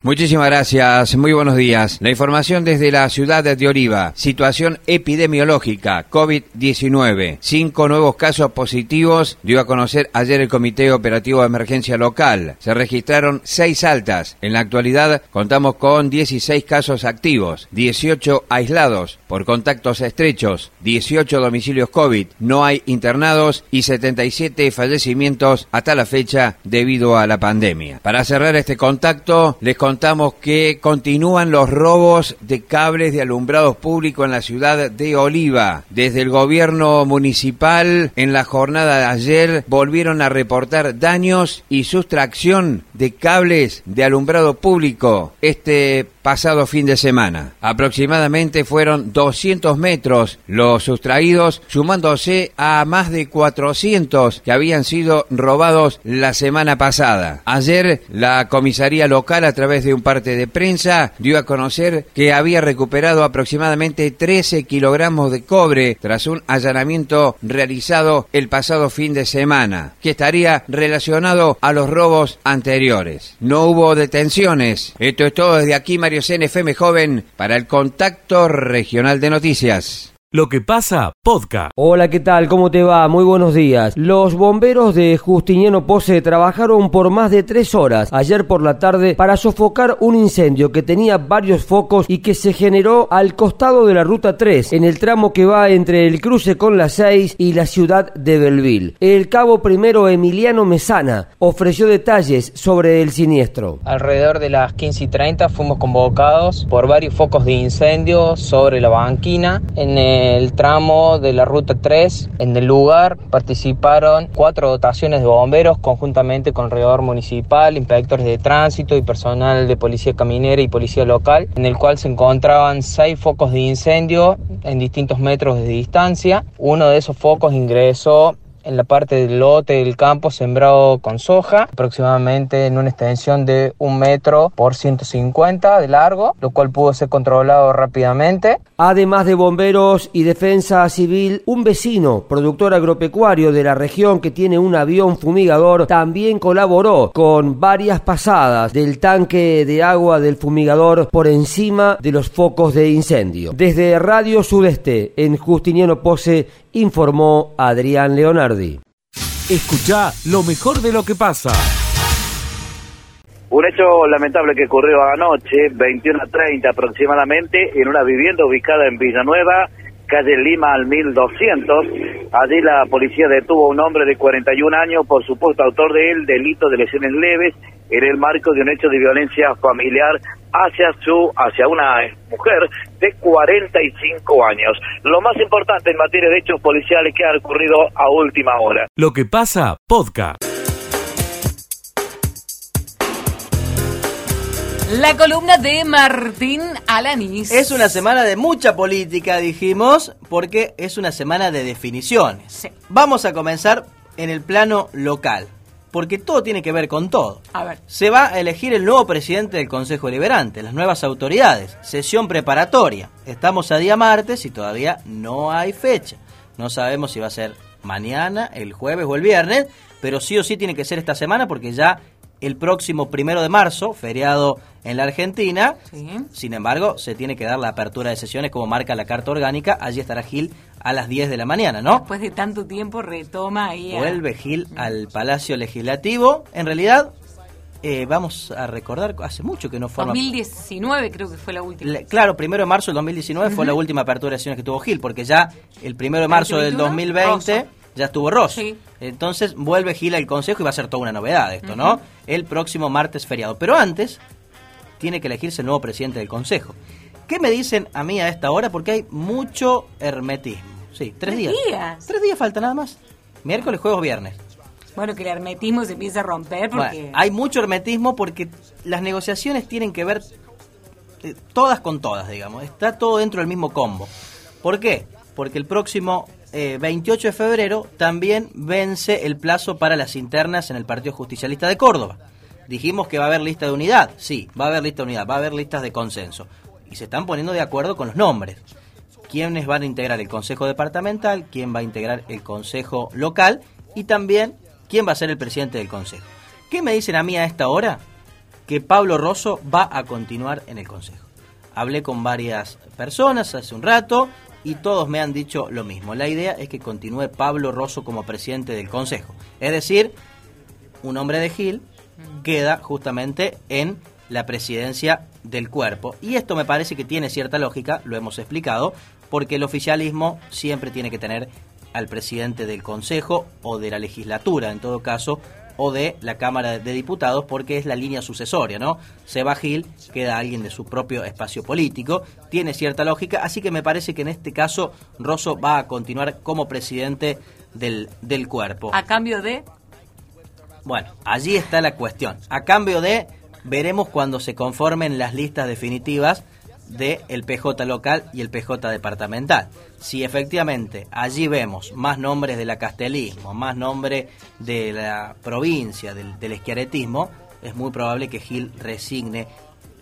Muchísimas gracias, muy buenos días. La información desde la ciudad de Oliva. Situación epidemiológica, COVID-19. Cinco nuevos casos positivos dio a conocer ayer el Comité Operativo de Emergencia Local. Se registraron seis altas. En la actualidad contamos con 16 casos activos, 18 aislados por contactos estrechos, 18 domicilios COVID, no hay internados y 77 fallecimientos hasta la fecha debido a la pandemia. Para cerrar este contacto, les contamos que continúan los robos de cables de alumbrados públicos en la ciudad de Oliva. Desde el gobierno municipal, en la jornada de ayer, volvieron a reportar daños y sustracción de cables de alumbrado público este pasado fin de semana. Aproximadamente fueron 200 metros los sustraídos, sumándose a más de 400 que habían sido robados la semana pasada. Ayer la comisaría local a través de un parte de prensa dio a conocer que había recuperado aproximadamente 13 kilogramos de cobre tras un allanamiento realizado el pasado fin de semana, que estaría relacionado a los robos anteriores. No hubo detenciones. Esto es todo desde aquí, Mario CNFM Joven, para el Contacto Regional de Noticias. Lo que pasa, podcast. Hola, ¿qué tal? ¿Cómo te va? Muy buenos días. Los bomberos de Justiniano Pose trabajaron por más de tres horas ayer por la tarde para sofocar un incendio que tenía varios focos y que se generó al costado de la ruta 3, en el tramo que va entre el cruce con la 6 y la ciudad de Belville. El cabo primero Emiliano Mesana ofreció detalles sobre el siniestro. Alrededor de las 15 y 30 fuimos convocados por varios focos de incendio sobre la banquina en el el tramo de la ruta 3. En el lugar participaron cuatro dotaciones de bomberos conjuntamente con el regidor municipal, inspectores de tránsito y personal de policía caminera y policía local, en el cual se encontraban seis focos de incendio en distintos metros de distancia. Uno de esos focos ingresó en la parte del lote del campo sembrado con soja, aproximadamente en una extensión de un metro por 150 de largo, lo cual pudo ser controlado rápidamente. Además de bomberos y defensa civil, un vecino, productor agropecuario de la región que tiene un avión fumigador, también colaboró con varias pasadas del tanque de agua del fumigador por encima de los focos de incendio. Desde Radio Sudeste, en Justiniano Pose, informó Adrián Leonardi. Escucha lo mejor de lo que pasa. Un hecho lamentable que ocurrió anoche, 21.30 aproximadamente, en una vivienda ubicada en Villanueva, calle Lima al 1200. Allí la policía detuvo a un hombre de 41 años, por supuesto autor del delito de lesiones leves, en el marco de un hecho de violencia familiar hacia su hacia una mujer de 45 años. Lo más importante en materia de hechos policiales que ha ocurrido a última hora. Lo que pasa, podcast. La columna de Martín Alanis. Es una semana de mucha política, dijimos, porque es una semana de definiciones. Sí. Vamos a comenzar en el plano local, porque todo tiene que ver con todo. A ver. Se va a elegir el nuevo presidente del Consejo Deliberante, las nuevas autoridades, sesión preparatoria. Estamos a día martes y todavía no hay fecha. No sabemos si va a ser mañana, el jueves o el viernes, pero sí o sí tiene que ser esta semana porque ya el próximo primero de marzo, feriado en la Argentina. Sí. Sin embargo, se tiene que dar la apertura de sesiones como marca la carta orgánica. Allí estará Gil a las 10 de la mañana, ¿no? Después de tanto tiempo retoma ahí. a- Vuelve Gil al Palacio Legislativo. En realidad, eh, vamos a recordar, hace mucho que no forma... 2019 creo que fue la última. Le- Claro, primero de marzo del 2019 fue la última apertura de sesiones que tuvo Gil, porque ya el primero de marzo del 2021, 2020 Rosso. Ya estuvo Ross. Sí. Entonces vuelve Gil al Consejo y va a ser toda una novedad esto, ¿no? El próximo martes feriado. Pero antes tiene que elegirse el nuevo presidente del Consejo. ¿Qué me dicen a mí a esta hora? Porque hay mucho hermetismo. Sí, tres ¿Tres días. días? Tres días falta nada más. Miércoles, jueves, viernes. Bueno, que el hermetismo se empieza a romper porque... Bueno, hay mucho hermetismo porque las negociaciones tienen que ver eh, todas con todas, digamos. Está todo dentro del mismo combo. ¿Por qué? Porque el próximo eh, 28 de febrero también vence el plazo para las internas en el Partido Justicialista de Córdoba. Dijimos que va a haber lista de unidad. Sí, va a haber lista de unidad, va a haber listas de consenso. Y se están poniendo de acuerdo con los nombres. quiénes van a integrar el Consejo Departamental, quién va a integrar el Consejo Local y también quién va a ser el presidente del Consejo. ¿Qué me dicen a mí a esta hora? que Pablo Rosso va a continuar en el Consejo. Hablé con varias personas hace un rato y todos me han dicho lo mismo. La idea es que continúe Pablo Rosso como presidente del Consejo. Es decir, un hombre de Gil queda justamente en la presidencia del cuerpo. Y esto me parece que tiene cierta lógica, lo hemos explicado, porque el oficialismo siempre tiene que tener al presidente del Consejo o de la legislatura, en todo caso, o de la Cámara de Diputados, porque es la línea sucesoria, ¿no? Se va Gil, queda alguien de su propio espacio político, tiene cierta lógica, así que me parece que en este caso Rosso va a continuar como presidente del, del cuerpo. A cambio de... Bueno, allí está la cuestión. A cambio de, veremos cuando se conformen las listas definitivas del el PJ local y el PJ departamental. Si efectivamente allí vemos más nombres de la castelismo, más nombres de la provincia, del, del esquiaretismo, es muy probable que Gil resigne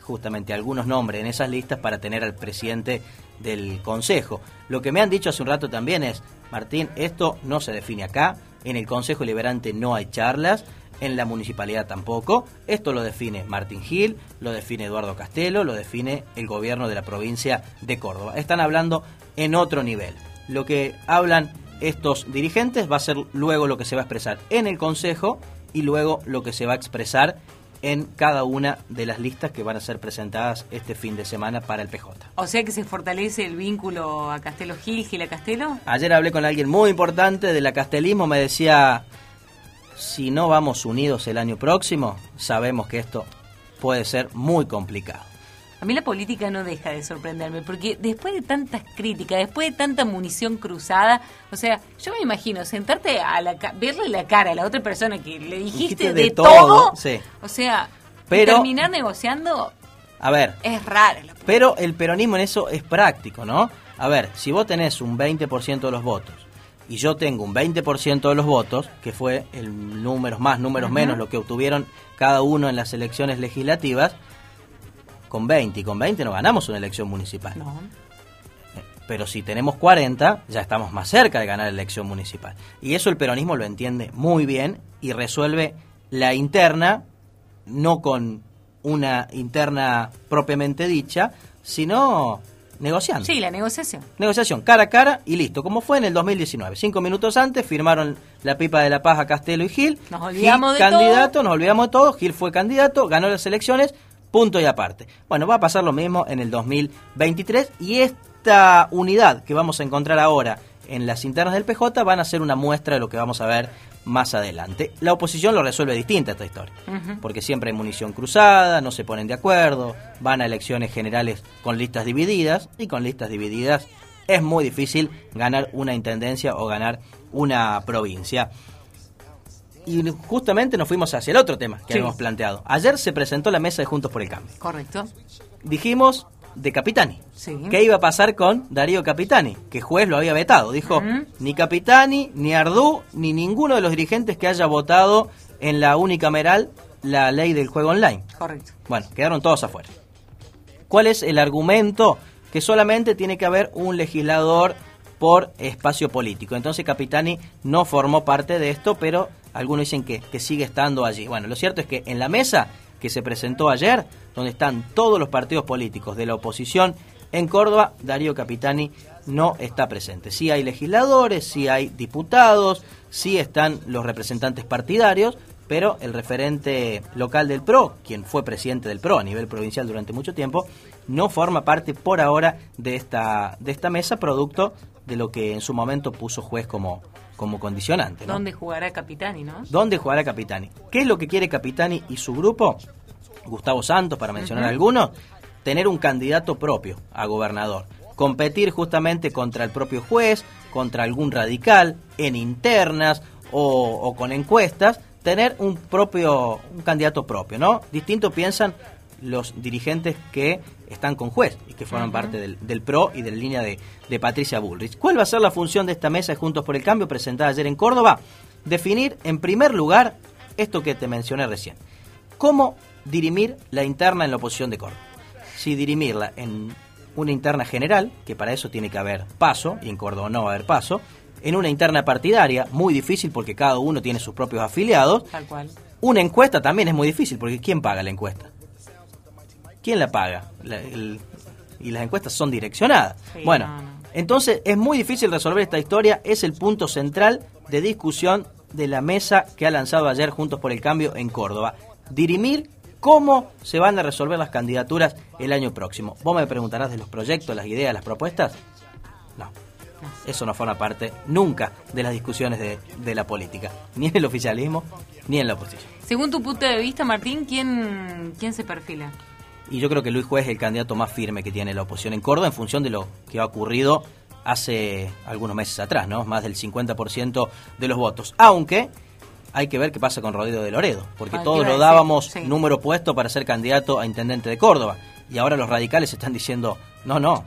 justamente algunos nombres en esas listas para tener al presidente del Consejo. Lo que me han dicho hace un rato también es, Martín, esto no se define acá, en el Consejo Liberante no hay charlas, en la municipalidad tampoco. Esto lo define Martín Gil, lo define Eduardo Castelo, lo define el gobierno de la provincia de Córdoba. Están hablando en otro nivel. Lo que hablan estos dirigentes va a ser luego lo que se va a expresar en el Consejo y luego lo que se va a expresar en cada una de las listas que van a ser presentadas este fin de semana para el PJ. O sea que se fortalece el vínculo a Castelo Gil, Gil a Castelo. Ayer hablé con alguien muy importante de la castelismo, me decía, si no vamos unidos el año próximo, sabemos que esto puede ser muy complicado. A mí la política no deja de sorprenderme, porque después de tantas críticas, después de tanta munición cruzada, o sea, yo me imagino sentarte a la verle la cara a la otra persona que le dijiste, Dijiste de, de todo, todo, sí. o sea, Pero- terminar negociando A ver, es raro. Pero el peronismo en eso es práctico, ¿no? A ver, si vos tenés un 20% de los votos y yo tengo un 20% de los votos, que fue el números más, números menos, lo que obtuvieron cada uno en las elecciones legislativas, con 20 y con 20 no ganamos una elección municipal. No. Pero si tenemos 40, ya estamos más cerca de ganar la elección municipal. Y eso el peronismo lo entiende muy bien y resuelve la interna, no con una interna propiamente dicha, sino negociando. Sí, la negociación. Negociación cara a cara y listo, como fue en el 2019. Cinco minutos antes firmaron la pipa de la paz a Castelo y Gil. Nos olvidamos Gil, de candidato, todo. nos olvidamos de todo. Gil fue candidato, ganó las elecciones, punto y aparte. Bueno, va a pasar lo mismo en el 2023 y esta unidad que vamos a encontrar ahora en las internas del PJ van a ser una muestra de lo que vamos a ver más adelante. La oposición lo resuelve distinta esta historia, porque siempre hay munición cruzada, no se ponen de acuerdo, van a elecciones generales con listas divididas y con listas divididas es muy difícil ganar una intendencia o ganar una provincia. Y justamente nos fuimos hacia el otro tema que Sí. habíamos planteado. Ayer se presentó la mesa de Juntos por el Cambio. Correcto. Dijimos de Capitani. Sí. ¿Qué iba a pasar con Darío Capitani? Que juez lo había vetado. Dijo, ni Capitani, ni Ardú, ni ninguno de los dirigentes que haya votado en la unicameral la ley del juego online. Correcto. Bueno, quedaron todos afuera. ¿Cuál es el argumento? Que solamente tiene que haber un legislador por espacio político. Entonces Capitani no formó parte de esto, pero algunos dicen que, que sigue estando allí. Bueno, lo cierto es que en la mesa que se presentó ayer, donde están todos los partidos políticos de la oposición en Córdoba, Darío Capitani no está presente. Sí hay legisladores, sí hay diputados, sí están los representantes partidarios, pero el referente local del PRO, quien fue presidente del PRO a nivel provincial durante mucho tiempo, no forma parte por ahora de esta, de esta mesa, producto de lo que en su momento puso juez como, como condicionante. ¿no? ¿Dónde jugará Capitani, no? ¿Dónde jugará Capitani? ¿Qué es lo que quiere Capitani y su grupo? Gustavo Santos, para mencionar algunos, tener un candidato propio a gobernador. Competir justamente contra el propio juez, contra algún radical, en internas o, o con encuestas, tener un propio, un candidato propio, ¿no? Distinto piensan los dirigentes que están con juez y que forman parte del, del PRO y de la línea de, de Patricia Bullrich. ¿Cuál va a ser la función de esta mesa de Juntos por el Cambio presentada ayer en Córdoba? Definir, en primer lugar, esto que te mencioné recién. ¿Cómo dirimir la interna en la oposición de Córdoba? Si dirimirla en una interna general, que para eso tiene que haber paso, y en Córdoba no va a haber paso, en una interna partidaria, muy difícil porque cada uno tiene sus propios afiliados, Tal cual. una encuesta también es muy difícil, porque ¿quién paga la encuesta? ¿quién la paga? La- el- y las encuestas son direccionadas. Sí, bueno, no, no. entonces es muy difícil resolver esta historia, es el punto central de discusión de la mesa que ha lanzado ayer Juntos por el Cambio en Córdoba. Dirimir cómo se van a resolver las candidaturas el año próximo. ¿Vos me preguntarás de los proyectos, las ideas, las propuestas? No. Eso no forma parte nunca de las discusiones de, de la política, ni en el oficialismo ni en la oposición. Según tu punto de vista, Martín, ¿quién, quién se perfila? Y yo creo que Luis Juez es el candidato más firme que tiene la oposición en Córdoba en función de lo que ha ocurrido hace algunos meses atrás, ¿no? Más del 50% de los votos. Aunque hay que ver qué pasa con Rodrigo de Loredo, porque Ah, todos lo dábamos sí. número puesto para ser candidato a intendente de Córdoba. Y ahora los radicales están diciendo, no, no,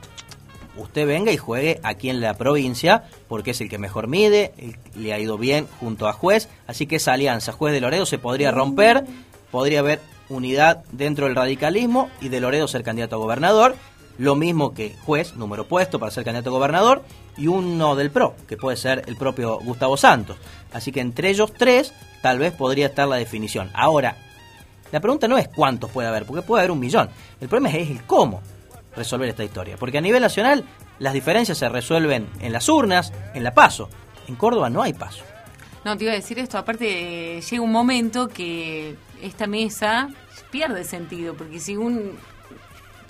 usted venga y juegue aquí en la provincia porque es el que mejor mide, le ha ido bien junto a juez, así que esa alianza juez de Loredo se podría romper, podría haber unidad dentro del radicalismo y de Loredo ser candidato a gobernador, lo mismo que juez, número puesto para ser candidato a gobernador, y uno del PRO, que puede ser el propio Gustavo Santos. Así que entre ellos tres tal vez podría estar la definición. Ahora, la pregunta no es cuántos puede haber, porque puede haber un millón. El problema es el cómo resolver esta historia. Porque a nivel nacional las diferencias se resuelven en las urnas, en la paso. En Córdoba no hay paso. No, te iba a decir esto, aparte eh, llega un momento que esta mesa pierde sentido, porque si un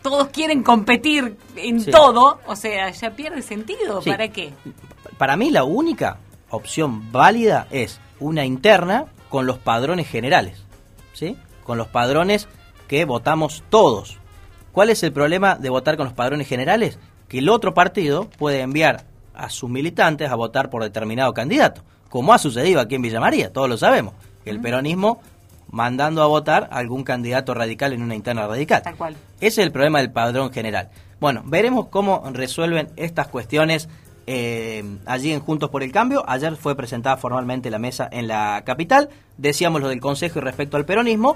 todos quieren competir en Sí. todo, o sea, ya pierde sentido, Sí. ¿para qué? Para mí la única opción válida es una interna con los padrones generales, ¿sí? Con los padrones que votamos todos. ¿Cuál es el problema de votar con los padrones generales? Que el otro partido puede enviar a sus militantes a votar por determinado candidato, como ha sucedido aquí en Villa María, todos lo sabemos, el peronismo mandando a votar a algún candidato radical en una interna radical. Tal cual. Ese es el problema del padrón general. Bueno, veremos cómo resuelven estas cuestiones eh, allí en Juntos por el Cambio. Ayer fue presentada formalmente la mesa en la capital. Decíamos lo del Consejo y respecto al peronismo.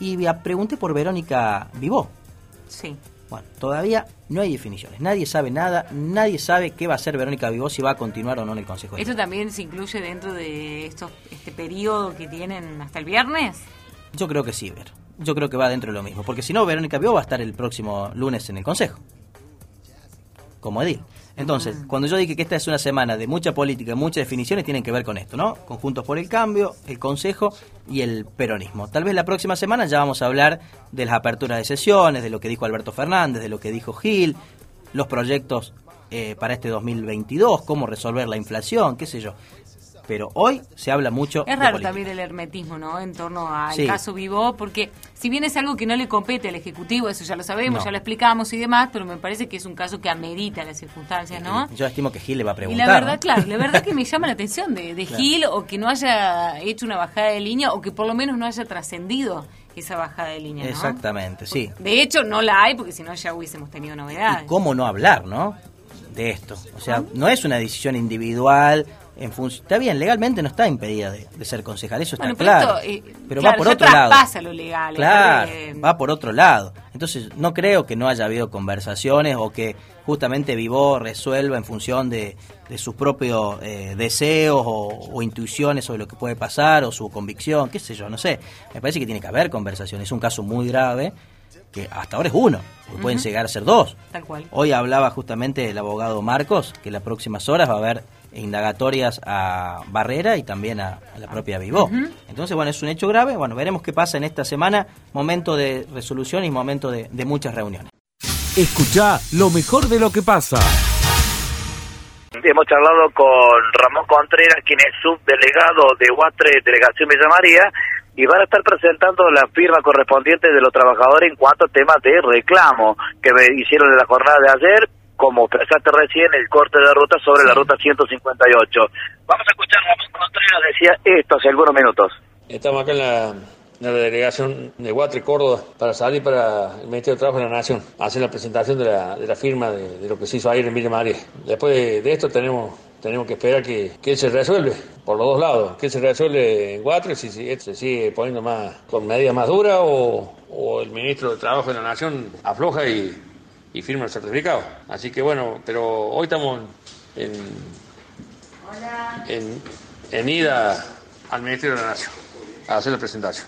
Y pregunté por Verónica Vivó. Sí. Bueno, todavía no hay definiciones. Nadie sabe nada. Nadie sabe qué va a hacer Verónica Vivó, si va a continuar o no en el Consejo. ¿Esto también se incluye dentro de estos, este periodo que tienen hasta el viernes? Yo creo que sí, Ver. Yo creo que va dentro de lo mismo. Porque si no, Verónica Vivó va a estar el próximo lunes en el Consejo. Como edil. Entonces, cuando yo dije que esta es una semana de mucha política, muchas definiciones, tienen que ver con esto, ¿no? Conjuntos por el Cambio, el Consejo y el peronismo. Tal vez la próxima semana ya vamos a hablar de las aperturas de sesiones, de lo que dijo Alberto Fernández, de lo que dijo Gil, los proyectos eh, para este 2022, cómo resolver la inflación, qué sé yo. Pero hoy se habla mucho Es raro también el hermetismo, ¿no? En torno al Sí. caso Vivó, porque si bien es algo que no le compete al Ejecutivo, eso ya lo sabemos, No. ya lo explicamos y demás, pero me parece que es un caso que amerita las circunstancias, ¿no? Yo estimo que Gil le va a Y preguntar. la verdad, ¿no? claro, la verdad que me llama la atención de, de Claro. Gil o que no haya hecho una bajada de línea o que por lo menos no haya trascendido esa bajada de línea, ¿no? Exactamente, sí. De hecho, no la hay porque si no ya hubiésemos tenido novedades. y cómo no hablar, ¿no? De esto. O sea, no es una decisión individual. En función, está bien, legalmente no está impedida de, de ser concejal, eso está Bueno, pero claro. esto, eh, pero claro, va por otro lado. lo legal, Claro, eh, va por otro lado. Entonces, no creo que no haya habido conversaciones o que justamente Vivó resuelva en función de, de sus propios eh, deseos o, o intuiciones sobre lo que puede pasar o su convicción, qué sé yo, no sé. Me parece que tiene que haber conversaciones. Es un caso muy grave que hasta ahora es uno, porque pueden llegar a ser dos. Tal cual. Hoy hablaba justamente el abogado Marcos que en las próximas horas va a haber indagatorias a Barrera y también a, a la propia Vivó. Entonces, bueno, es un hecho grave. Bueno, veremos qué pasa en esta semana. Momento de resolución y momento de, de muchas reuniones. Escucha lo mejor de lo que pasa. Hemos charlado con Ramón Contreras, quien es subdelegado de Huatre, Delegación Villa María, y van a estar presentando la firma correspondiente de los trabajadores en cuanto a temas de reclamo que me hicieron en la jornada de ayer, como expresaste recién, el corte de ruta sobre la ruta 158. Vamos a escuchar a Ramón Contreras, decía esto hace algunos minutos. Estamos acá en la, delegación de Guatre, Córdoba, para salir para el Ministerio de Trabajo de la Nación, hacer la presentación de la, de la firma de, de lo que se hizo ayer en Villa María. Después de, de esto tenemos, tenemos que esperar que, que se resuelve por los dos lados, que se resuelve en Guatre, si, si esto se sigue poniendo más con medidas más duras o, o el Ministro de Trabajo de la Nación afloja y, y firma el certificado. Así que bueno, pero hoy estamos en, en, en ida al Ministerio de la Nación a hacer la presentación.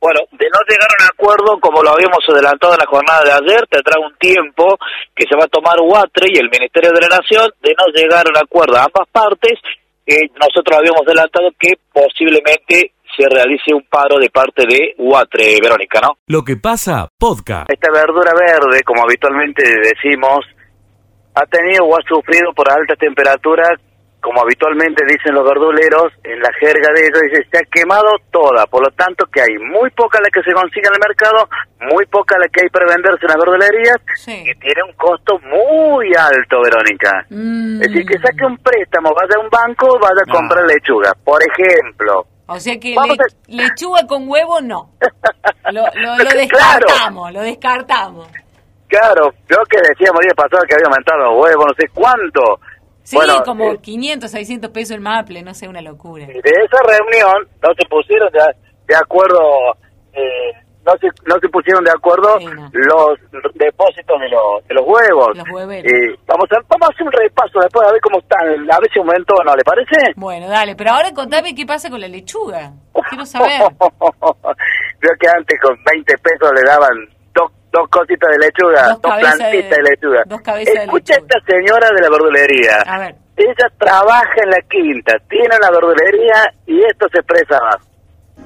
Bueno, de no llegar a un acuerdo, como lo habíamos adelantado en la jornada de ayer, tendrá un tiempo que se va a tomar UATRE y el Ministerio de la Nación de no llegar a un acuerdo a ambas partes. Eh, nosotros habíamos adelantado que posiblemente se realice un paro de parte de UATRE, Verónica, ¿no? Lo que pasa, podcast. Esta verdura verde, como habitualmente decimos, ha tenido o ha sufrido por alta temperatura, como habitualmente dicen los verduleros, en la jerga de ellos, dice, se ha quemado toda, por lo tanto que hay muy poca la que se consigue en el mercado, muy poca la que hay para venderse en las verdulerías, Sí. y tiene un costo muy alto, Verónica. Mm. Es decir, que saque un préstamo, vaya a un banco, vaya a comprar lechuga, por ejemplo. O sea que le- lechuga con huevo no. Lo, lo- lo Claro. descartamos, lo descartamos. Claro, yo que decíamos el día pasado que había aumentado los huevos, no sé cuánto. Sí, Bueno, como eh, 500, 600 pesos el maple, no sé, una locura. de esa reunión no se pusieron de, de acuerdo, eh, no se no se pusieron de acuerdo Sí, no. los depósitos de los, de los huevos. Los. Eh, vamos a vamos a hacer un repaso después a ver cómo están, a ver si aumentó o no, ¿le parece? Bueno, dale, pero ahora contame qué pasa con la lechuga. Quiero saber. Veo que antes con 20 pesos le daban dos, dos cositas de lechuga, Dos dos, plantitas de- de, lechuga. dos cabezas de Escucha lechuga. esta señora de la verdulería. A ver. Ella trabaja en la quinta, tiene la verdulería y esto se expresa más.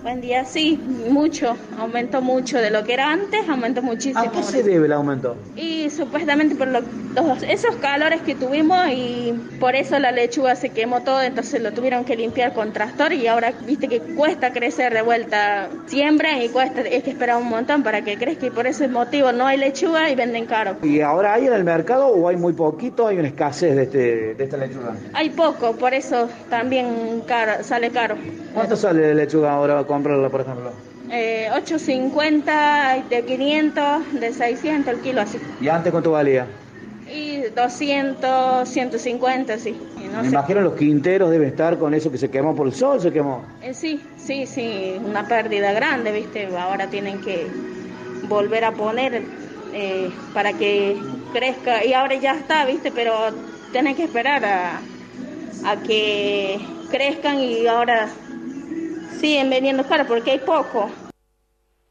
Buen día, sí, mucho, aumentó mucho de lo que era antes, aumentó muchísimo. ¿A qué se debe el aumento? Y supuestamente por lo- los- esos calores que tuvimos y por eso la lechuga se quemó todo, entonces lo tuvieron que limpiar con tractor y ahora viste que cuesta crecer de vuelta, siembran y cuesta, es que esperar un montón para que crezca y por ese motivo no hay lechuga y venden caro. ¿Y ahora hay en el mercado o hay muy poquito? Hay una escasez de, este, de esta lechuga. Hay poco, por eso también caro, sale caro. ¿Cuánto sale la lechuga ahora comprarla, por ejemplo? Eh, 8.50, de 500, de 600 el kilo así. ¿Y antes cuánto valía? Y 200, 150, sí. No Me sé. imagino los quinteros deben estar con eso que se quemó por el sol, se quemó. Eh, sí, sí, sí, una pérdida grande, ¿viste? Ahora tienen que volver a poner eh, para que crezca. Y ahora ya está, ¿viste? Pero tienen que esperar a, a que crezcan y ahora siguen vendiendo caro porque hay poco.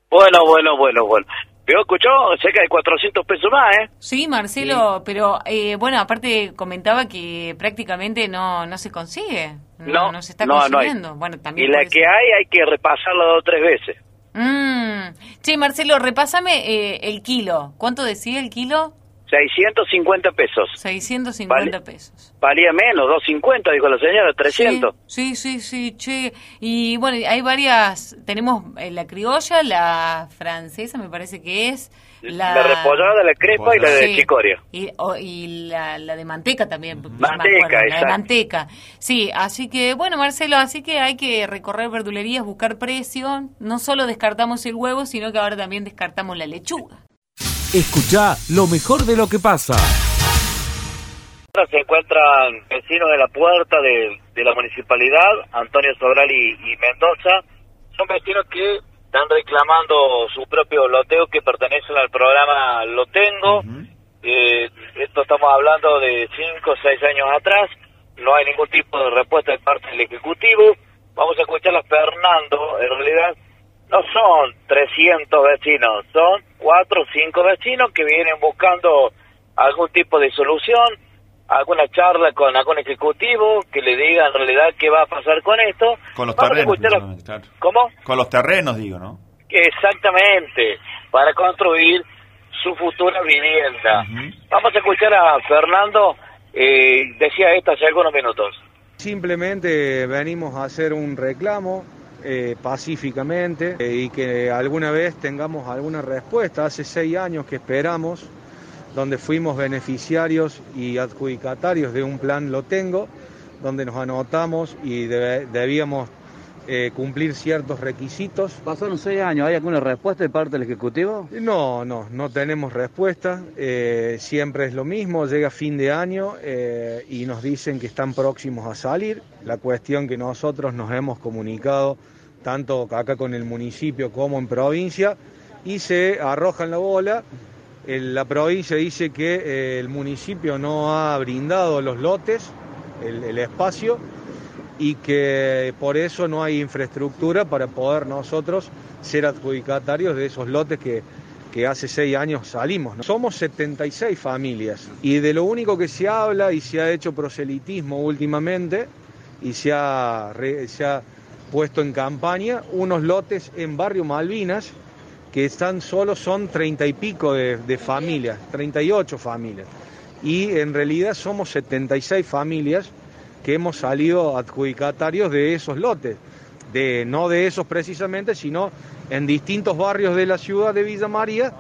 Bueno, bueno, bueno, bueno. Pero escuchó, cerca de 400 pesos más, ¿eh? Sí, Marcelo, pero eh, bueno, aparte comentaba que prácticamente no no se consigue. No, no se está no, no hay. consiguiendo. Bueno, Y también la por eso. que hay hay que repasarla dos o tres veces. Mm. Che, Marcelo, repásame eh, el kilo. ¿Cuánto decía el kilo? 650 pesos. 650 Vale. pesos. Valía menos, 250, dijo la señora, 300. Sí, sí, sí, sí, che. Y bueno, hay varias. Tenemos eh, la criolla, la francesa, me parece que es. La, La repollada, la crepa y la de Sí. chicoria. Y, o- y la, la de manteca también. Manteca, acuerdo, La de manteca. Sí, así que, bueno, Marcelo, así que hay que recorrer verdulerías, buscar precio. No solo descartamos el huevo, sino que ahora también descartamos la lechuga. Escucha lo mejor de lo que pasa. Ahora se encuentran vecinos de la puerta de, de la municipalidad, Antonio Sobral y, y Mendoza. Son vecinos que están reclamando su propio loteo que pertenecen al programa Lo Tengo. Eh, esto estamos hablando de 5 o 6 años atrás. No hay ningún tipo de respuesta de parte del Ejecutivo. Vamos a escuchar a Fernando. En realidad no son 300 vecinos, son 4 o 5 vecinos que vienen buscando algún tipo de solución, alguna charla con algún ejecutivo que le diga en realidad qué va a pasar con esto. Con los Vamos terrenos, claro. ¿Cómo? Con los terrenos, digo, ¿no? Exactamente, para construir su futura vivienda. Vamos a escuchar a Fernando, eh, decía esto hace algunos minutos. Simplemente venimos a hacer un reclamo eh, pacíficamente eh, y que alguna vez tengamos alguna respuesta. Hace seis años que esperamos, donde fuimos beneficiarios y adjudicatarios de un plan Lo Tengo, donde nos anotamos y debíamos eh, cumplir ciertos requisitos. Pasaron seis años, ¿hay alguna respuesta de parte del Ejecutivo? No, no, no tenemos respuesta. eh, siempre es lo mismo, llega fin de año eh, y nos dicen que están próximos a salir. La cuestión que nosotros nos hemos comunicado tanto acá con el municipio como en provincia y se arrojan la bola. La provincia dice que eh, el municipio no ha brindado los lotes, el, espacio, y que por eso no hay infraestructura para poder nosotros ser adjudicatarios de esos lotes que, que hace seis años salimos. ¿no? Somos 76 familias y de lo único que se habla y se ha hecho proselitismo últimamente y se ha puesto en campaña unos lotes en Barrio Malvinas que están solo son 30 y pico de, de familias, 38 familias. Y en realidad somos 76 familias que hemos salido adjudicatarios de esos lotes, de, no de esos precisamente, sino en distintos barrios de la ciudad de Villa María,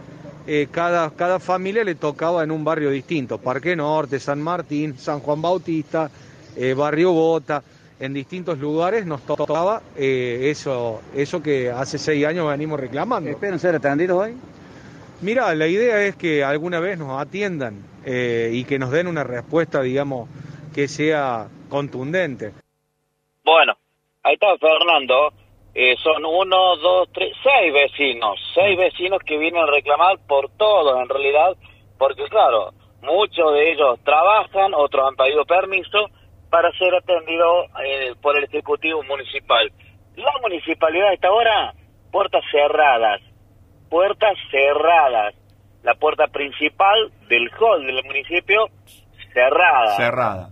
eh, cada, cada familia le tocaba en un barrio distinto, Parque Norte, San Martín, San Juan Bautista, eh, Barrio Bota, en distintos lugares nos to- tocaba eh, eso, eso que hace seis años venimos reclamando. ¿Esperan ser atendidos hoy? Mira, la idea es que alguna vez nos atiendan eh, y que nos den una respuesta, digamos, que sea contundente. Bueno, ahí está Fernando. Eh, son uno, dos, tres, seis vecinos. Seis vecinos que vienen a reclamar por todos, en realidad. Porque, claro, muchos de ellos trabajan, otros han pedido permiso para ser atendidos eh, por el Ejecutivo Municipal. La municipalidad hasta ahora, puertas cerradas. Puertas cerradas. La puerta principal del hall del municipio cerrada. Cerrada.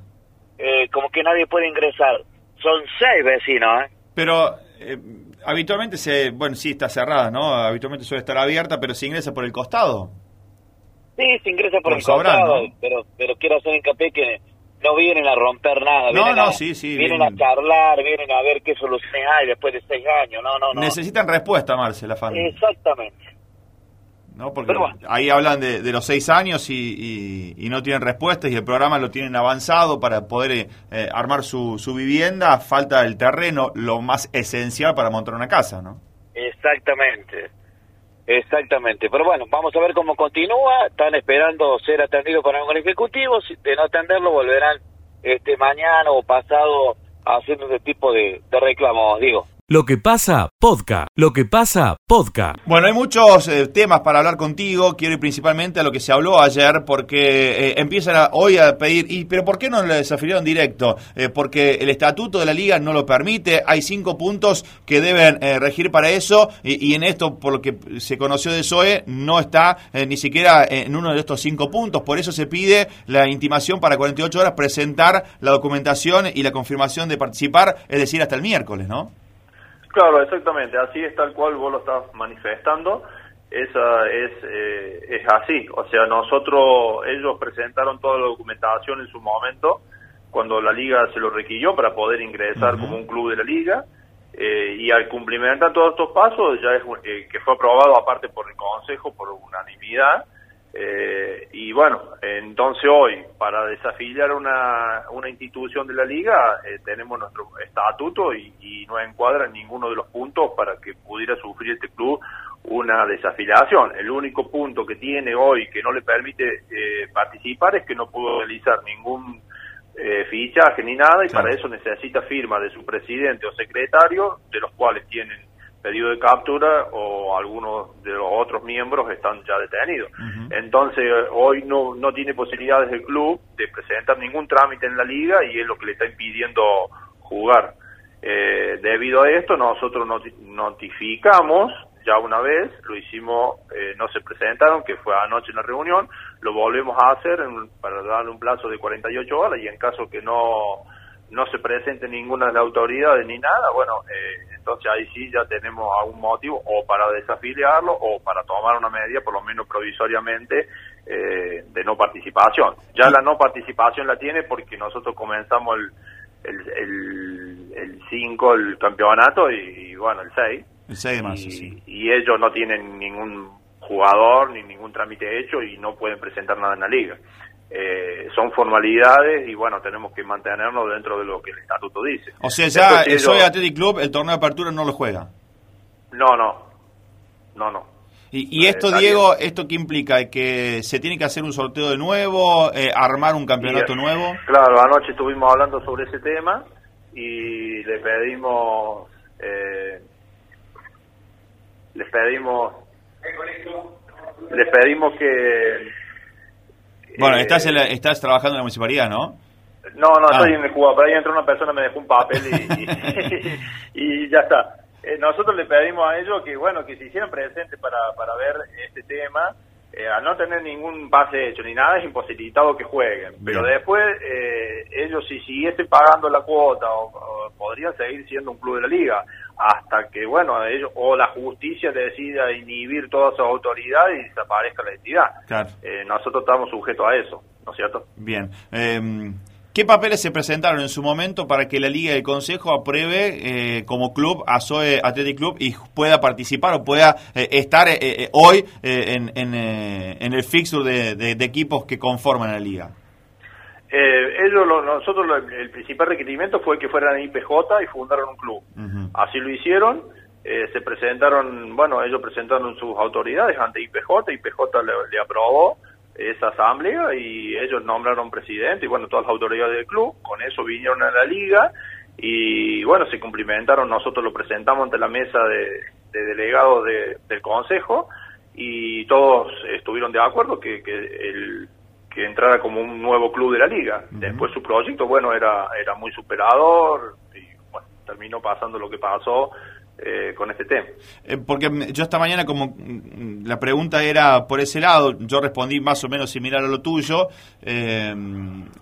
Eh, como que nadie puede ingresar. Son seis vecinos, ¿eh? Pero eh, habitualmente se, bueno, sí está cerrada, ¿no? Habitualmente suele estar abierta, pero se ingresa por el costado. Sí, se ingresa por, Por el costado, pero, pero quiero hacer hincapié que no vienen a romper nada. No, vienen no, a- sí, sí, Vienen vienen- a charlar, vienen a ver qué soluciones hay después de seis años. No, no, no. Necesitan respuesta, Marce, la familia. Exactamente. ¿no? Porque bueno. ahí hablan de, de los seis años y, y- y no tienen respuestas y el programa lo tienen avanzado para poder eh, eh, armar su, su vivienda. Falta el terreno, lo más esencial para montar una casa, ¿no? Exactamente. Exactamente. Pero bueno, vamos a ver cómo continúa. Están esperando ser atendidos por algún ejecutivo. Si de no atenderlo, volverán este mañana o pasado haciendo ese tipo de, de reclamos, digo. Lo que pasa, podcast. Lo que pasa, podcast. Bueno, hay muchos eh, temas para hablar contigo. Quiero ir principalmente a lo que se habló ayer, porque eh, empiezan hoy a pedir, y pero ¿por qué no le desafiliaron directo? Eh, porque el estatuto de la liga no lo permite. Hay cinco puntos que deben eh, regir para eso, y, y en esto, por lo que se conoció de SOE, no está ni siquiera en uno de estos cinco puntos. Por eso se pide la intimación para 48 horas presentar la documentación y la confirmación de participar, es decir, hasta el miércoles, ¿no? Claro, exactamente, así es tal cual vos lo estás manifestando, esa es, eh, es así, o sea, nosotros, ellos presentaron toda la documentación en su momento, cuando la liga se lo requirió para poder ingresar como un club de la liga, eh, y al cumplimentar todos estos pasos, ya es eh, que fue aprobado aparte por el Consejo por unanimidad, eh, y bueno, entonces hoy, para desafiliar una, una institución de la liga, eh, tenemos nuestro estatuto y, y no encuadra en ninguno de los puntos para que pudiera sufrir este club una desafiliación. El único punto que tiene hoy que no le permite eh, participar es que no pudo realizar ningún eh, fichaje ni nada y para eso necesita firma de su presidente o secretario, de los cuales tienen pedido de captura o algunos de los otros miembros están ya detenidos. Entonces, hoy no, no tiene posibilidades el club de presentar ningún trámite en la liga y es lo que le está impidiendo jugar. Eh, debido a esto, nosotros noti- notificamos ya una vez, lo hicimos, eh, no se presentaron, que fue anoche en la reunión, lo volvemos a hacer en- para darle un plazo de 48 horas y en caso que no no se presente ninguna de las autoridades ni nada, bueno, eh, entonces ahí sí ya tenemos algún motivo o para desafiliarlo o para tomar una medida, por lo menos provisoriamente, eh, de no participación. Ya la no participación la tiene porque nosotros comenzamos el el, el, el 5 el campeonato y, y, bueno, el 6 El 6 de marzo, sí. y ellos no tienen ningún jugador ni ningún trámite hecho y no pueden presentar nada en la liga. Eh, son formalidades y bueno, tenemos que mantenernos dentro de lo que el estatuto dice. O sea, ya el Soy Athletic Club, el torneo de apertura no lo juega. No, no, no, no. Y, y Eh, esto, Diego, ¿esto qué implica? ¿Que se tiene que hacer un sorteo de nuevo, eh, armar un campeonato Y, eh, nuevo? Claro, anoche estuvimos hablando sobre ese tema y le pedimos, eh, les pedimos, les pedimos que Bueno, eh, estás, en la- estás trabajando en la municipalidad, ¿no? No, no, Ah. estoy en el jugado, pero ahí entró una persona, me dejó un papel y, y, y ya está. Eh, nosotros le pedimos a ellos que, bueno, que se hicieran presentes para, para ver este tema. Eh, al no tener ningún pase hecho ni nada, es imposibilitado que jueguen. Pero después, eh, ellos si siguiesen pagando la cuota, o, o podrían seguir siendo un club de la liga, hasta que, bueno, ellos o la justicia decida inhibir toda su autoridad y desaparezca la entidad. Claro. Eh, nosotros estamos sujetos a eso, ¿no es cierto? Bien. Eh, ¿Qué papeles se presentaron en su momento para que la Liga y el Consejo apruebe eh, como club a SOE Athletic Club y pueda participar o pueda eh, estar eh, eh, hoy en, en, en el fixture de, de- de equipos que conforman la Liga? Eh, ellos, lo- nosotros, lo- el principal requerimiento fue que fueran IPJ y fundaron un club. Así lo hicieron, eh, se presentaron, bueno, ellos presentaron sus autoridades ante IPJ, IPJ le, le aprobó esa asamblea y ellos nombraron presidente y bueno, todas las autoridades del club, con eso vinieron a la liga y bueno, se cumplimentaron, nosotros lo presentamos ante la mesa de, de delegados de- del consejo y todos estuvieron de acuerdo que, que el que entrara como un nuevo club de la liga. Después su proyecto, bueno, era, era muy superador y bueno, terminó pasando lo que pasó eh, con este tema. Eh, porque yo esta mañana como la pregunta era por ese lado, yo respondí más o menos similar a lo tuyo, eh,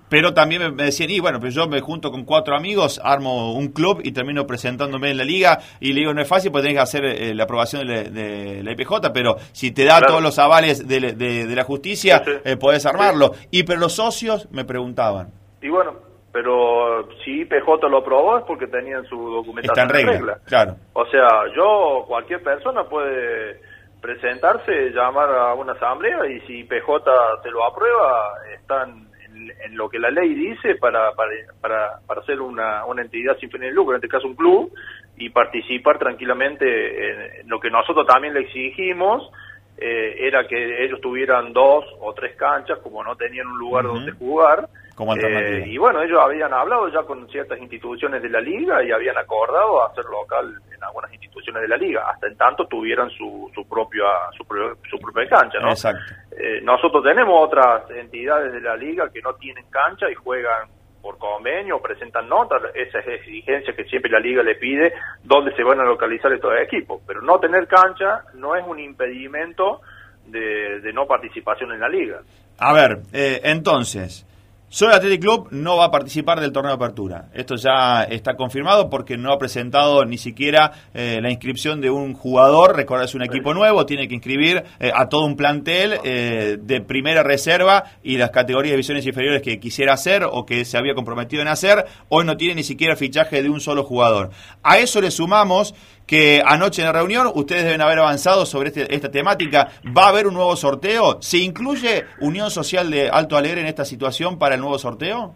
pero también me- decían, y bueno, pues yo me junto con cuatro amigos, armo un club y termino presentándome en la liga y le digo, no es fácil porque tenés que hacer eh, la aprobación de la, de la IPJ, pero si te da Claro. todos los avales de, la- de- de la justicia, Sí, sí. podés armarlo. Y pero los socios me preguntaban. Y bueno, pero si IPJ lo aprobó es porque tenían su documentación Está en regla, claro. O sea, yo, cualquier persona puede presentarse, llamar a una asamblea y si PJ se lo aprueba, están en, en lo que la ley dice para, para, para, para ser una, una entidad sin fines de lucro, en este caso un club, y participar tranquilamente en, en lo que nosotros también le exigimos, eh, era que ellos tuvieran dos o tres canchas, como no tenían un lugar donde jugar. Como. Eh, y bueno, ellos habían hablado ya con ciertas instituciones de la liga y habían acordado hacer local en algunas instituciones de la liga, hasta en tanto tuvieran su, su propia su, su propia cancha, ¿no? Exacto. Eh, nosotros tenemos otras entidades de la liga que no tienen cancha y juegan por convenio, presentan notas, esa es exigencia que siempre la liga le pide, dónde se van a localizar estos equipos. Pero no tener cancha no es un impedimento de, de no participación en la liga. A ver, eh, entonces, Soy Athletic Club no va a participar del torneo de apertura. Esto ya está confirmado porque no ha presentado ni siquiera eh, la inscripción de un jugador. Recordad, es un equipo nuevo, tiene que inscribir eh, a todo un plantel eh, de primera reserva y las categorías de divisiones inferiores que quisiera hacer o que se había comprometido en hacer. Hoy no tiene ni siquiera fichaje de un solo jugador. A eso le sumamos que anoche en la reunión ustedes deben haber avanzado sobre este- esta temática. ¿Va a haber un nuevo sorteo? ¿Se incluye Unión Social de Alto Alegre en esta situación para el nuevo sorteo?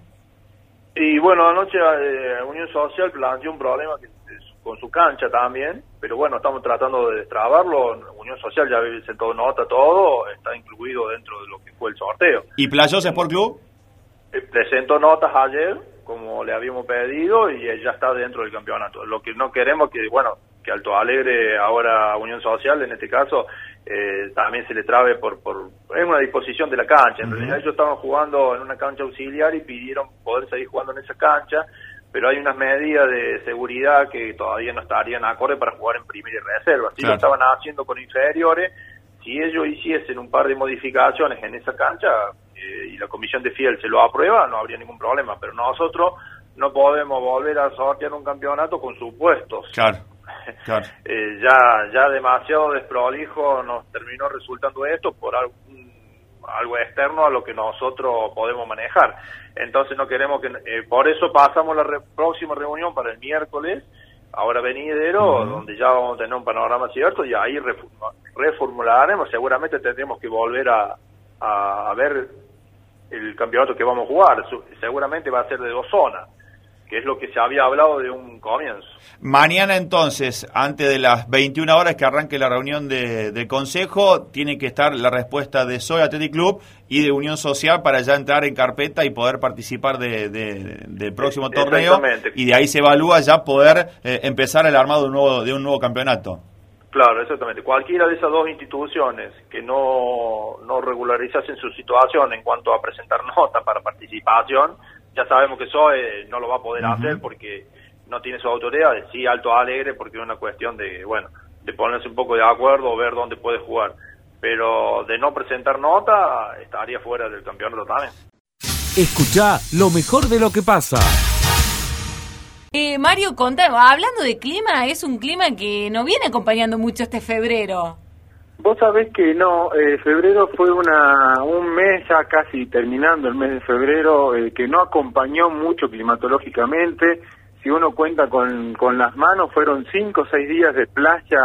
Y bueno, anoche eh, Unión Social planteó un problema que- con su cancha también, pero bueno, estamos tratando de destrabarlo. Unión Social ya sentó nota todo, está incluido dentro de lo que fue el sorteo. ¿Y Playos Sport Club? Eh, presentó notas ayer, como le habíamos pedido, y ya está dentro del campeonato. Lo que no queremos que, bueno, que Alto Alegre, ahora Unión Social, en este caso, eh, también se le trabe por, por... Es una disposición de la cancha. En realidad ellos estaban jugando en una cancha auxiliar y pidieron poder seguir jugando en esa cancha, pero hay unas medidas de seguridad que todavía no estarían acorde para jugar en primera y reserva. Si Claro. lo estaban haciendo con inferiores, si ellos hiciesen un par de modificaciones en esa cancha eh, y la comisión de fiel se lo aprueba, no habría ningún problema. Pero nosotros no podemos volver a sortear un campeonato con supuestos. Claro. Claro. Eh, ya, ya demasiado desprolijo nos terminó resultando esto por algún- algo externo a lo que nosotros podemos manejar. Entonces no queremos que... eh, por eso pasamos la re- próxima reunión para el miércoles, ahora venidero, donde ya vamos a tener un panorama cierto y ahí reformularemos, seguramente tendremos que volver a, a, a ver el campeonato que vamos a jugar. Seguramente va a ser de dos zonas, que es lo que se había hablado de un comienzo. Mañana entonces, antes de las 21 horas que arranque la reunión de- del Consejo, tiene que estar la respuesta de Soy Athletic Club y de Unión Social para ya entrar en carpeta y poder participar de- de- del próximo torneo. Exactamente. Y de ahí se evalúa ya poder eh, empezar el armado de un nuevo, de un nuevo campeonato. Claro, exactamente. Cualquiera de esas dos instituciones que no, no regularizasen su situación en cuanto a presentar nota para participación, ya sabemos que Zoe no lo va a poder hacer porque no tiene su autoridad, sí Alto Alegre porque es una cuestión de, bueno, de ponerse un poco de acuerdo o ver dónde puede jugar. Pero de no presentar nota, estaría fuera del campeonato también. Escucha lo mejor de lo que pasa. Eh, Mario, contame, hablando de clima, es un clima que no viene acompañando mucho este febrero. Vos sabés que no, eh, febrero fue una, un mes ya casi terminando el mes de febrero eh, que no acompañó mucho climatológicamente. Si uno cuenta con, con las manos, fueron cinco o seis días de playa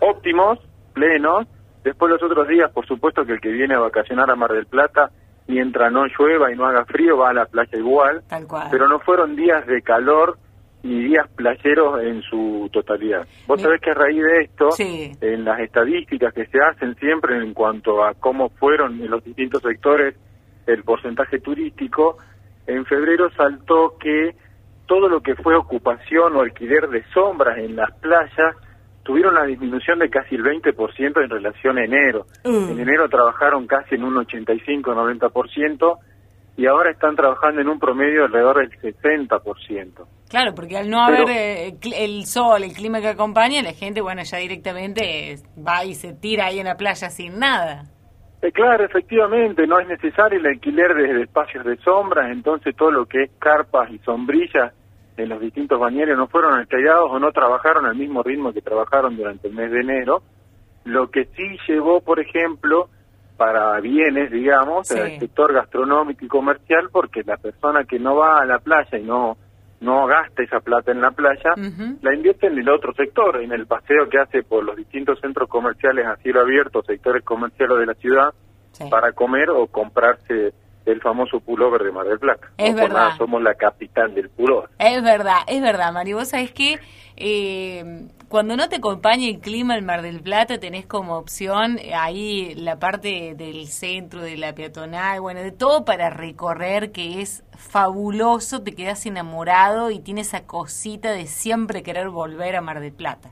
óptimos, plenos. Después los otros días, por supuesto que el que viene a vacacionar a Mar del Plata, mientras no llueva y no haga frío, va a la playa igual. Tal cual. Pero no fueron días de calor ni días playeros en su totalidad. Vos sabés que a raíz de esto, en las estadísticas que se hacen siempre en cuanto a cómo fueron en los distintos sectores el porcentaje turístico, en febrero saltó que todo lo que fue ocupación o alquiler de sombras en las playas tuvieron una disminución de casi el 20% en relación a enero. En enero trabajaron casi en un 85-90% y ahora están trabajando en un promedio alrededor del 60%. Claro, porque al no haber eh, el sol, el clima que acompaña, la gente, bueno, ya directamente eh, va y se tira ahí en la playa sin nada. Eh, claro, efectivamente, no es necesario el alquiler de, de espacios de sombras, entonces todo lo que es carpas y sombrillas en los distintos bañeros no fueron alquilados o no trabajaron al mismo ritmo que trabajaron durante el mes de enero, lo que sí llevó, por ejemplo, para bienes, digamos, Sí. al sector gastronómico y comercial, porque la persona que no va a la playa y no no gasta esa plata en la playa, la invierte en el otro sector, en el paseo que hace por los distintos centros comerciales a cielo abierto, sectores comerciales de la ciudad, para comer o comprarse el famoso pullover de Mar del Plata. Es No por verdad. nada somos la capital del pullover. Es verdad, es verdad, Mari. Vos sabés que eh, cuando no te acompaña el clima en Mar del Plata, tenés como opción eh, ahí la parte del centro, de la peatonal, bueno, de todo para recorrer, que es fabuloso, te quedás enamorado y tienes esa cosita de siempre querer volver a Mar del Plata.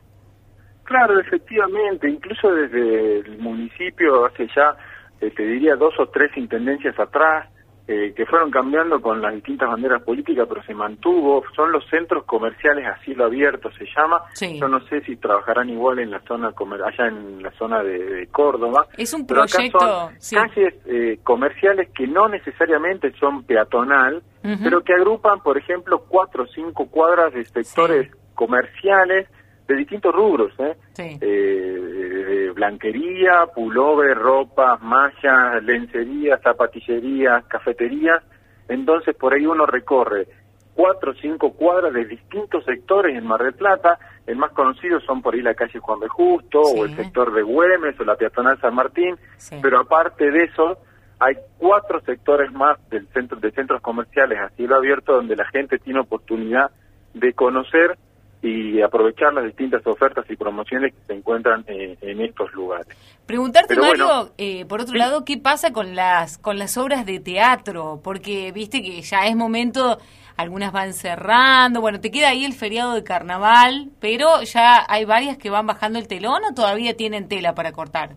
Claro, efectivamente, incluso desde el municipio hace ya, eh, te diría, dos o tres intendencias atrás, eh, que fueron cambiando con las distintas banderas políticas, pero se mantuvo, son los centros comerciales a cielo abierto, se llama. Sí. Yo no sé si trabajarán igual en la zona, comer- allá en la zona de, de Córdoba. Es un acá proyecto, son sí. calles eh, comerciales que no necesariamente son peatonal, pero que agrupan, por ejemplo, cuatro o cinco cuadras de sectores comerciales de distintos rubros, ¿eh? Sí. Eh, de blanquería, pullover, ropa, mallas, lencería, zapatillería, cafeterías. Entonces por ahí uno recorre cuatro o cinco cuadras de distintos sectores en Mar del Plata. El más conocido son por ahí la calle Juan B. Justo o el sector de Güemes o la peatonal San Martín. Pero aparte de eso, hay cuatro sectores más del centro de centros comerciales a cielo abierto donde la gente tiene oportunidad de conocer y aprovechar las distintas ofertas y promociones que se encuentran eh, en estos lugares. Preguntarte, Pero Mario, bueno. eh, por otro lado, ¿qué pasa con las con las obras de teatro? Porque viste que ya es momento, algunas van cerrando, bueno, te queda ahí el feriado de carnaval, pero ya hay varias que van bajando el telón o todavía tienen tela para cortar.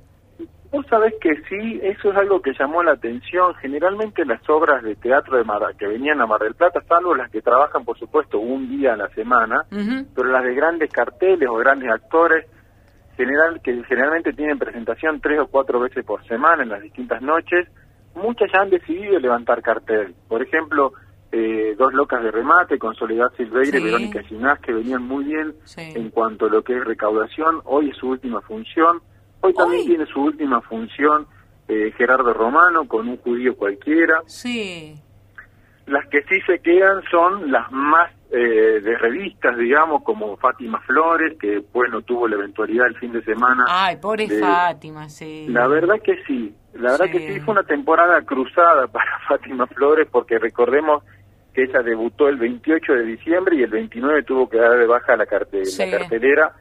Vos sabés que sí, eso es algo que llamó la atención. Generalmente las obras de teatro de Mar, que venían a Mar del Plata, salvo las que trabajan, por supuesto, un día a la semana, pero las de grandes carteles o grandes actores, general que generalmente tienen presentación tres o cuatro veces por semana en las distintas noches, muchas ya han decidido levantar cartel. Por ejemplo, eh, Dos Locas de Remate con Soledad Silveira y. Verónica Ginás, que venían muy bien Sí. en cuanto a lo que es recaudación. Hoy es su última función. Hoy también tiene su última función eh, Gerardo Romano con un judío cualquiera. Sí. Las que sí se quedan son las más eh, de revistas, digamos, como Fátima Flores, que bueno, tuvo la eventualidad el fin de semana. Ay, pobre de- Fátima, sí. La verdad que sí, la verdad Sí. que sí, fue una temporada cruzada para Fátima Flores, porque recordemos que ella debutó el 28 de diciembre y el 29 tuvo que dar de baja la, carte- Sí. la cartelera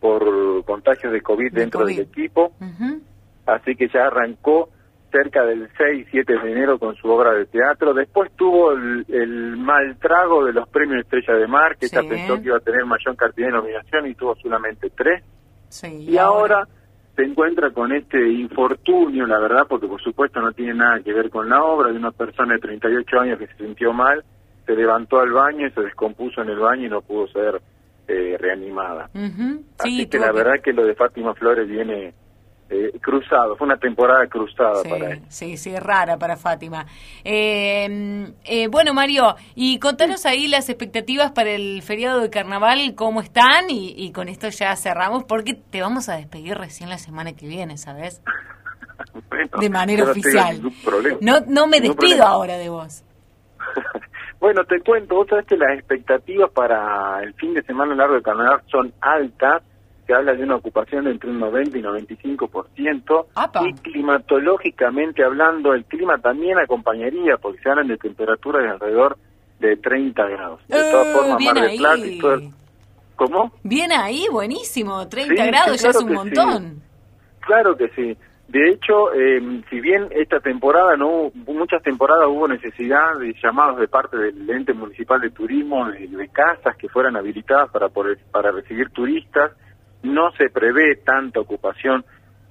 por contagios de COVID dentro del equipo. Así que ya arrancó cerca del 6, 7 de enero con su obra de teatro. Después tuvo el, el mal trago de los premios Estrella de Mar, que ella Sí. pensó que iba a tener mayor cantidad de nominación y tuvo solamente tres. Sí, Y ahora se encuentra con este infortunio, la verdad, porque por supuesto no tiene nada que ver con la obra de una persona de 38 años que se sintió mal se levantó al baño y se descompuso en el baño y no pudo ser eh, reanimada. Así Sí, que la verdad que lo de Fátima Flores viene eh, cruzado, fue una temporada cruzada para él. Sí, sí, rara para Fátima. Eh, eh, bueno, Mario, y contanos ahí las expectativas para el feriado de carnaval, cómo están, y, y con esto ya cerramos, porque te vamos a despedir recién la semana que viene, ¿sabes? Bueno, De manera oficial. No, no me despido ahora de vos. Bueno, te cuento, vos sabés que las expectativas para el fin de semana largo de carnaval son altas, se habla de una ocupación de entre un 90 y 95%, y climatológicamente hablando, el clima también acompañaría, porque se hablan de temperaturas de alrededor de 30 grados. De todas Eh, formas, Mar del Plata y todo el- ¿Cómo? Bien ahí, buenísimo, 30 Sí, sí, grados ya es un montón. Claro que sí. De hecho, eh, si bien esta temporada no hubo, muchas temporadas hubo necesidad de llamados de parte del ente municipal de turismo de, de casas que fueran habilitadas para poder- para recibir turistas, no se prevé tanta ocupación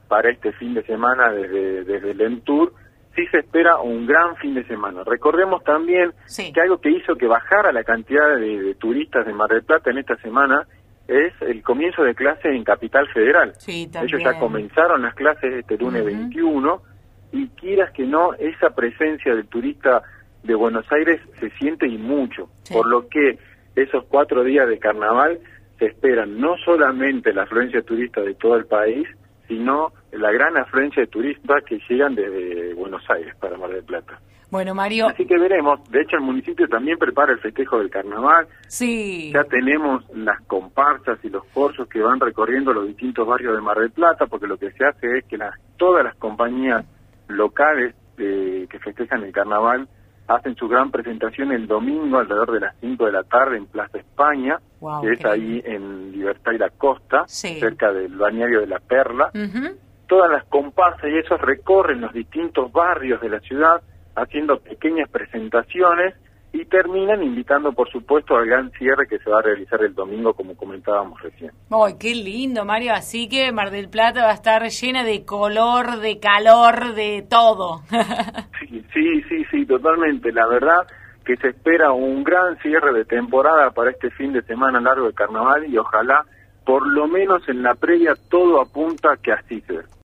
para este fin de semana desde desde el Entour. Sí se espera un gran fin de semana. Recordemos también que algo que hizo que bajara la cantidad de, de turistas de Mar del Plata en esta semana es el comienzo de clases en Capital Federal. Sí, Ellos ya comenzaron las clases este lunes 21 y quieras que no, esa presencia del turista de Buenos Aires se siente y mucho, por lo que esos cuatro días de carnaval se esperan no solamente la afluencia turista de todo el país, sino la gran afluencia de turistas que llegan desde Buenos Aires para Mar del Plata. Bueno, Mario, Así que veremos, de hecho el municipio también prepara el festejo del carnaval, sí. ya tenemos las comparsas y los corsos que van recorriendo los distintos barrios de Mar del Plata, porque lo que se hace es que las, todas las compañías locales eh, que festejan el carnaval hacen su gran presentación el domingo alrededor de las 5 de la tarde en Plaza España, Guau, que es ahí en Libertad y la Costa, Sí. cerca del bañario de la Perla. Ujú. Todas las comparsas y esos recorren los distintos barrios de la ciudad haciendo pequeñas presentaciones y terminan invitando, por supuesto, al gran cierre que se va a realizar el domingo, como comentábamos recién. Ay, qué lindo, Mario. Así que Mar del Plata va a estar llena de color, de calor, de todo. Sí, sí, sí, sí, totalmente. La verdad que se espera un gran cierre de temporada para este fin de semana largo de carnaval y ojalá, por lo menos en la previa, todo apunta que así sea.